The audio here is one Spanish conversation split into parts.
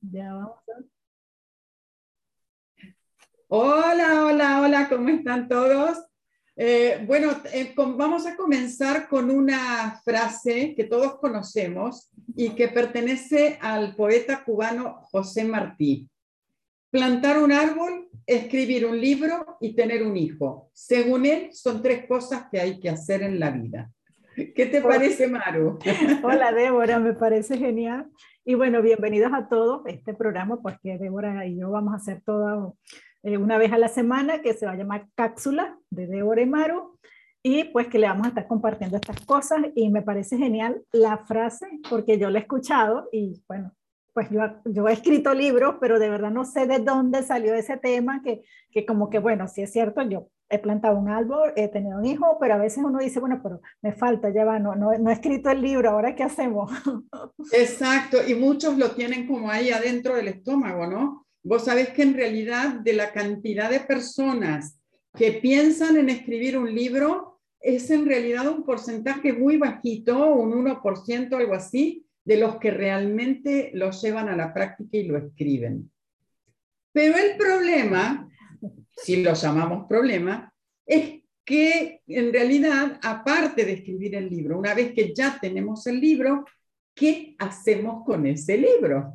Ya vamos Hola, hola, hola, ¿cómo están todos? Eh, bueno, eh, vamos a comenzar con una frase que todos conocemos y que pertenece al poeta cubano José Martí. Plantar un árbol, escribir un libro y tener un hijo. Según él, son tres cosas que hay que hacer en la vida. ¿Qué te parece, Maru? Hola, Débora, me parece genial. Y bueno, bienvenidos a todos a este programa, pues que Débora y yo vamos a hacer todo eh, una vez a la semana, que se va a llamar Cápsula de Débora y Maru, y pues que le vamos a estar compartiendo estas cosas. Y me parece genial la frase, porque yo la he escuchado y bueno, pues yo, yo he escrito libros, pero de verdad no sé de dónde salió ese tema, que, que como que bueno, si es cierto, yo he plantado un árbol, he tenido un hijo, pero a veces uno dice, bueno, pero me falta, ya va, no, no, no he escrito el libro, ahora qué hacemos. Exacto, y muchos lo tienen como ahí adentro del estómago, ¿no? Vos sabés que en realidad de la cantidad de personas que piensan en escribir un libro, es en realidad un porcentaje muy bajito, un 1%, algo así, de los que realmente lo llevan a la práctica y lo escriben. Pero el problema si lo llamamos problema, es que en realidad, aparte de escribir el libro, una vez que ya tenemos el libro, ¿qué hacemos con ese libro?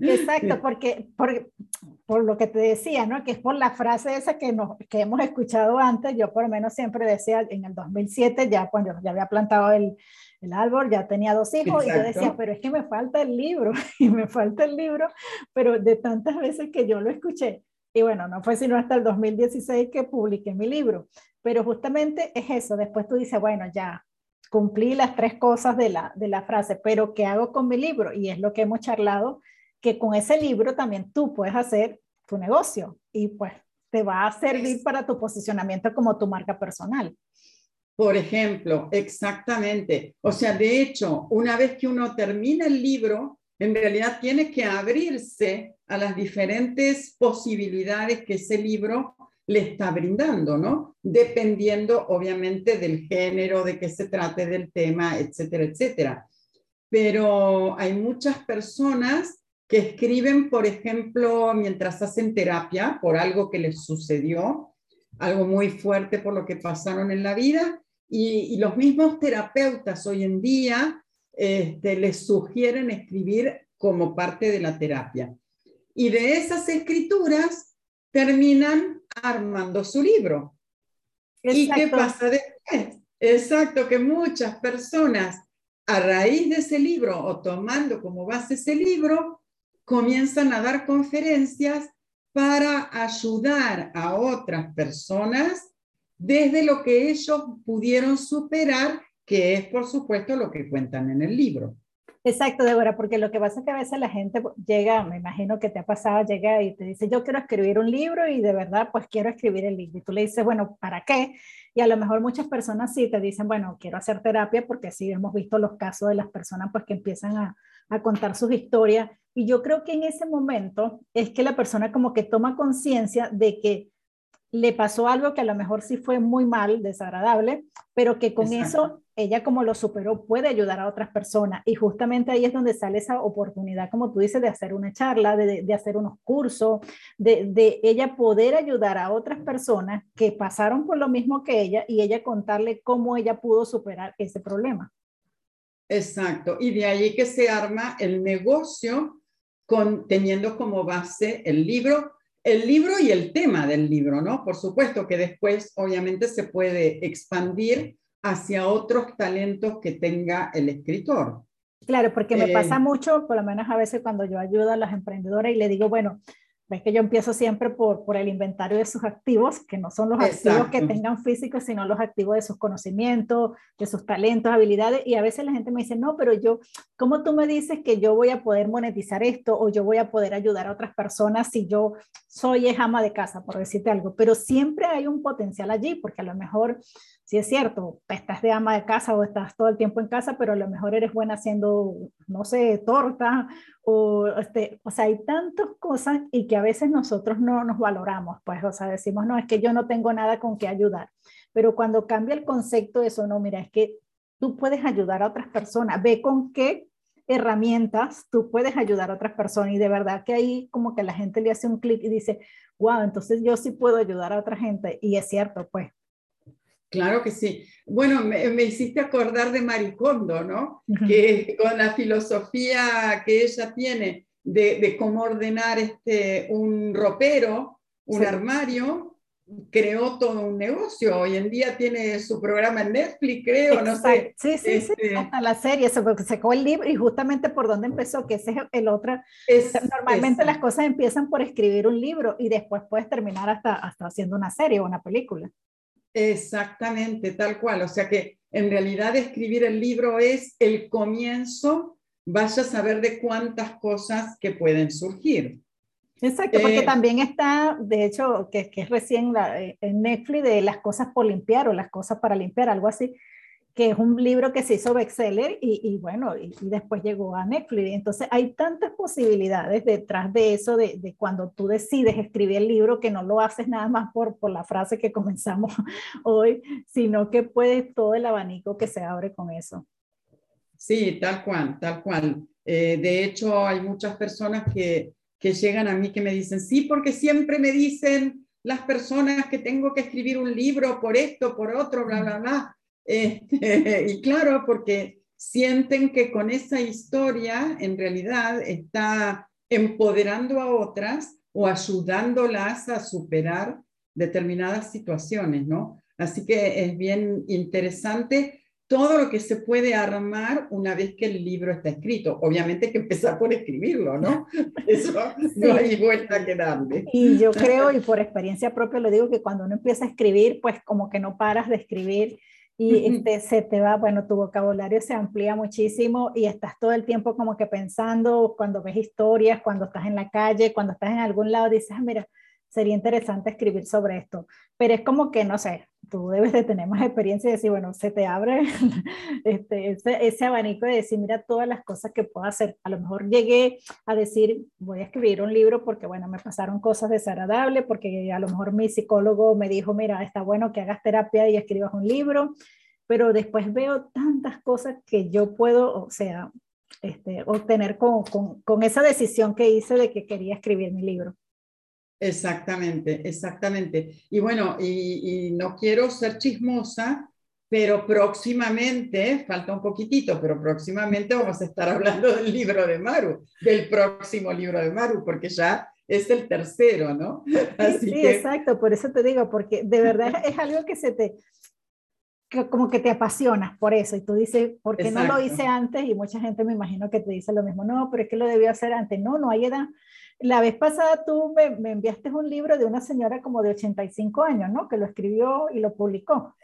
Exacto, porque por, por, lo que te decía, ¿no? que es por la frase esa que, nos, que hemos escuchado antes, yo por lo menos siempre decía, en el 2007, ya cuando ya había plantado el, el árbol, ya tenía dos hijos, y yo decía, pero es que me falta el libro, y me falta el libro, pero de tantas veces que yo lo escuché, y bueno, no fue sino hasta el 2016 que publiqué mi libro, pero justamente es eso, después tú dices, bueno, ya cumplí las tres cosas de la, de la frase, pero ¿qué hago con mi libro? Y es lo que hemos charlado, que con ese libro también tú puedes hacer tu negocio y pues te va a servir para tu posicionamiento como tu marca personal. Por ejemplo, exactamente. O sea, de hecho, una vez que uno termina el libro, en realidad tiene que abrirse a las diferentes posibilidades que ese libro le está brindando, ¿no? Dependiendo, obviamente, del género, de qué se trate del tema, etcétera, etcétera. Pero hay muchas personas que escriben, por ejemplo, mientras hacen terapia por algo que les sucedió, algo muy fuerte por lo que pasaron en la vida, y, y los mismos terapeutas hoy en día este, les sugieren escribir como parte de la terapia. Y de esas escrituras terminan armando su libro. ¿Y qué pasa después? Exacto, que muchas personas a raíz de ese libro o tomando como base ese libro, comienzan a dar conferencias para ayudar a otras personas desde lo que ellos pudieron superar que es por supuesto lo que cuentan en el libro. Exacto, Débora, porque lo que pasa es que a veces la gente llega, me imagino que te ha pasado, llega y te dice, yo quiero escribir un libro y de verdad, pues quiero escribir el libro. Y tú le dices, bueno, ¿para qué? Y a lo mejor muchas personas sí te dicen, bueno, quiero hacer terapia porque sí hemos visto los casos de las personas pues que empiezan a, a contar sus historias. Y yo creo que en ese momento es que la persona como que toma conciencia de que le pasó algo que a lo mejor sí fue muy mal, desagradable, pero que con eso ella como lo superó puede ayudar a otras personas. Y justamente ahí es donde sale esa oportunidad, como tú dices, de hacer una charla, de, de hacer unos cursos, de, de, ella poder ayudar a otras personas que pasaron por lo mismo que ella y ella contarle cómo ella pudo superar ese problema. Exacto. Y de ahí que se arma el negocio con, teniendo como base el libro el libro y el tema del libro, ¿no? Por supuesto que después, obviamente, se puede expandir hacia otros talentos que tenga el escritor. Claro, porque me pasa eh, mucho, por lo menos a veces cuando yo ayudo a las emprendedoras y le digo, bueno, Ves que yo empiezo siempre por, por el inventario de sus activos, que no son los activos que tengan físicos, sino los activos de sus conocimientos, de sus talentos, habilidades. Y a veces la gente me dice, no, pero yo, ¿cómo tú me dices que yo voy a poder monetizar esto o yo voy a poder ayudar a otras personas si yo soy ama de casa, por decirte algo? Pero siempre hay un potencial allí, porque a lo mejor si es cierto, estás de ama de casa o estás todo el tiempo en casa, pero a lo mejor eres buena haciendo, no sé, torta o, este, o sea, hay tantas cosas y que a veces nosotros no nos valoramos, pues, o sea, decimos, no, es que yo no tengo nada con qué ayudar, pero cuando cambia el concepto eso, no, mira, es que tú puedes ayudar a otras personas, ve con qué herramientas, tú puedes ayudar a otras personas y de verdad que ahí como que la gente le hace un clic y dice, wow, entonces yo sí puedo ayudar a otra gente y es cierto, pues. Claro que sí. Bueno, me, hiciste acordar de Maricondo, ¿no? Que con la filosofía que ella tiene de, cómo ordenar este, un ropero, un armario, creó todo un negocio. Hoy en día tiene su programa en Netflix, creo, no sé. Sí, sí, sí, este hasta la serie, se sacó el libro y justamente por donde empezó, que ese es el otro. Normalmente las cosas empiezan por escribir un libro y después puedes terminar hasta, hasta haciendo una serie o una película. Exactamente, tal cual. O sea que en realidad escribir el libro es el comienzo, vaya a saber de cuántas cosas que pueden surgir. Exacto, porque eh, también está, de hecho, que, que es recién la, eh, en Netflix de las cosas por limpiar o las cosas para limpiar, algo así, que es un libro que se hizo bestseller y, y bueno, y, después llegó a Netflix. Entonces hay tantas posibilidades detrás de eso, de, de, cuando tú decides escribir el libro, que no lo haces nada más por, por la frase que comenzamos hoy, sino que puedes todo el abanico que se abre con eso. Sí, tal cual, tal cual. Eh, de hecho, hay muchas personas que que llegan a mí que me dicen, sí, porque siempre me dicen las personas que tengo que escribir un libro por esto, por otro, bla, bla, bla. Este, y claro, porque sienten que con esa historia en realidad está empoderando a otras o ayudándolas a superar determinadas situaciones, ¿no? Así que es bien interesante todo lo que se puede armar una vez que el libro está escrito. Obviamente hay que empezar por escribirlo, ¿no? Eso no hay vuelta que darle. Y yo creo, y por experiencia propia lo digo, que cuando uno empieza a escribir, pues como que no paras de escribir y este, se te va, bueno, tu vocabulario se amplía muchísimo y estás todo el tiempo como que pensando, cuando ves historias, cuando estás en la calle, cuando estás en algún lado, dices, ah, mira, sería interesante escribir sobre esto. Pero es como que, no sé, tú debes de tener más experiencia y decir, bueno, se te abre este, ese, abanico de decir, mira todas las cosas que puedo hacer. A lo mejor llegué a decir, voy a escribir un libro porque, bueno, me pasaron cosas desagradables, porque a lo mejor mi psicólogo me dijo, mira, está bueno que hagas terapia y escribas un libro, pero después veo tantas cosas que yo puedo, o sea, este, obtener con, con, con esa decisión que hice de que quería escribir mi libro. Exactamente, exactamente. Y bueno, y, no quiero ser chismosa, pero próximamente, falta un poquitito, pero próximamente vamos a estar hablando del libro de Maru, del próximo libro de Maru, porque ya es el tercero, ¿no? Así sí, exacto, por eso te digo, porque de verdad es algo que se te, como que te apasionas por eso, y tú dices, ¿por qué no lo hice antes? Y mucha gente me imagino que te dice lo mismo, no, pero es que lo debió hacer antes, no, no hay edad. La vez pasada tú me, enviaste un libro de una señora como de 85 años, ¿no? Que lo escribió y lo publicó.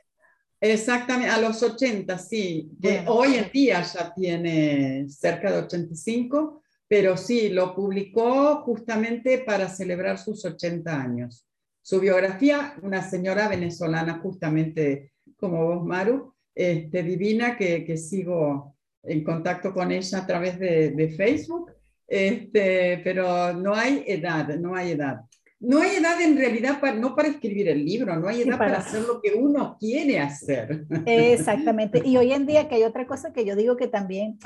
Exactamente, a los 80, sí. hoy en día ya tiene cerca de 85, pero sí, lo publicó justamente para celebrar sus 80 años. Su biografía, una señora venezolana justamente como vos, Maru, este, divina, que, que sigo en contacto con ella a través de, de Facebook este, pero no hay edad, no hay edad. No hay edad en realidad para, no para escribir el libro, no hay edad para... hacer lo que uno quiere hacer. Exactamente. Y hoy en día que hay otra cosa que yo digo que también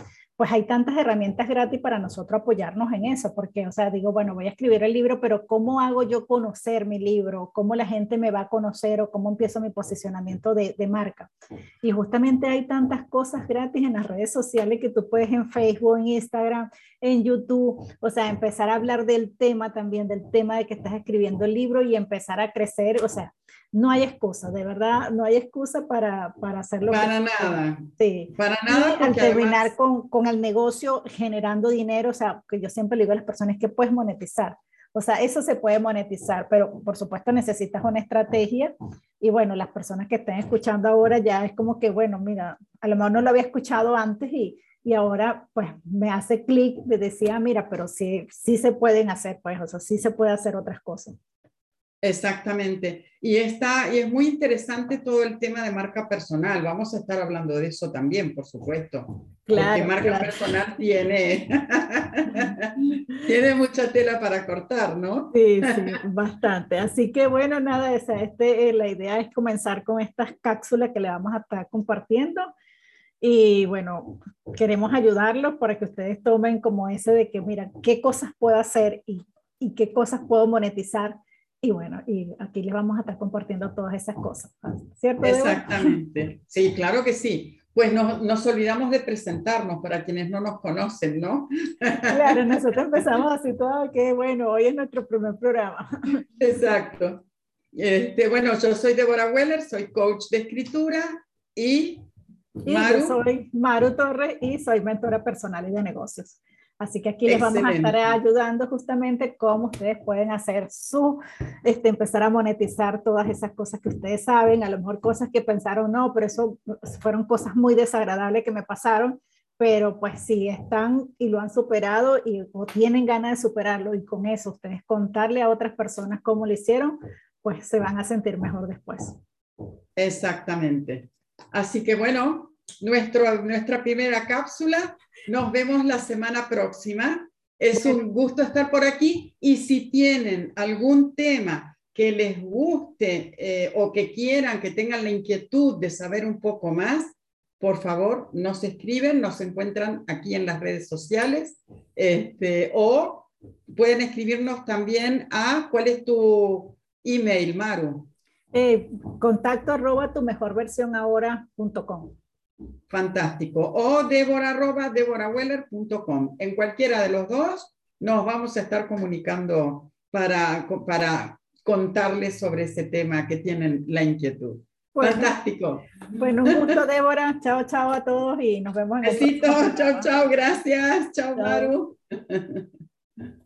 pues hay tantas herramientas gratis para nosotros apoyarnos en eso, porque, o sea, digo, bueno, voy a escribir el libro, pero ¿cómo hago yo conocer mi libro? ¿Cómo la gente me va a conocer o cómo empiezo mi posicionamiento de, de marca? Y justamente hay tantas cosas gratis en las redes sociales que tú puedes en Facebook, en Instagram, en YouTube, o sea, empezar a hablar del tema también, del tema de que estás escribiendo el libro y empezar a crecer, o sea, no hay excusa, de verdad, no hay excusa para, para hacerlo. Para nada. Sí. Para nada. al terminar con, con, el negocio generando dinero, o sea, que yo siempre le digo a las personas que puedes monetizar. O sea, eso se puede monetizar, pero por supuesto necesitas una estrategia. Y bueno, las personas que estén escuchando ahora ya es como que, bueno, mira, a lo mejor no lo había escuchado antes y, y ahora pues me hace clic de decir, ah, mira, pero sí, sí se pueden hacer, pues, o sea, sí se puede hacer otras cosas. Exactamente. Y, está, y es muy interesante todo el tema de marca personal. Vamos a estar hablando de eso también, por supuesto. Claro, Porque marca personal tiene, tiene mucha tela para cortar, ¿no? Sí, sí, bastante. Así que bueno, nada, esa, este, eh, la idea es comenzar con estas cápsulas que le vamos a estar compartiendo. Y bueno, queremos ayudarlos para que ustedes tomen como ese de que, mira, qué cosas puedo hacer y, y qué cosas puedo monetizar. Y bueno, y aquí les vamos a estar compartiendo todas esas cosas, ¿cierto? Exactamente. Sí, claro que sí. Pues no, nos olvidamos de presentarnos para quienes no nos conocen, ¿no? Claro, nosotros empezamos así todo, que bueno, hoy es nuestro primer programa. Exacto. Este, bueno, yo soy Débora Weller, soy coach de escritura y, Maru. yo soy Maru Torres y soy mentora personal y de negocios. Así que aquí les vamos a estar ayudando justamente cómo ustedes pueden hacer su, este, empezar a monetizar todas esas cosas que ustedes saben, a lo mejor cosas que pensaron, no, pero eso fueron cosas muy desagradables que me pasaron, pero pues si están y lo han superado y, o tienen ganas de superarlo y con eso ustedes contarle a otras personas cómo lo hicieron, pues se van a sentir mejor después. Exactamente. Así que bueno, nuestro, nuestra primera cápsula. Nos vemos la semana próxima. Es un gusto estar por aquí y si tienen algún tema que les guste eh, o que quieran, que tengan la inquietud de saber un poco más, por favor, nos escriben, nos encuentran aquí en las redes sociales este, o pueden escribirnos también a, ¿cuál es tu email, Maru? Eh, contacto arroba tu mejor versión ahora.com. Fantástico. O debora.deboraweller.com. En cualquiera de los dos nos vamos a estar comunicando para, para contarles sobre ese tema que tienen la inquietud. Fantástico. Bueno, un gusto, Débora. Chao, chao a todos y nos vemos en Besitos, chao, chao. Gracias. Chao, chao. Maru.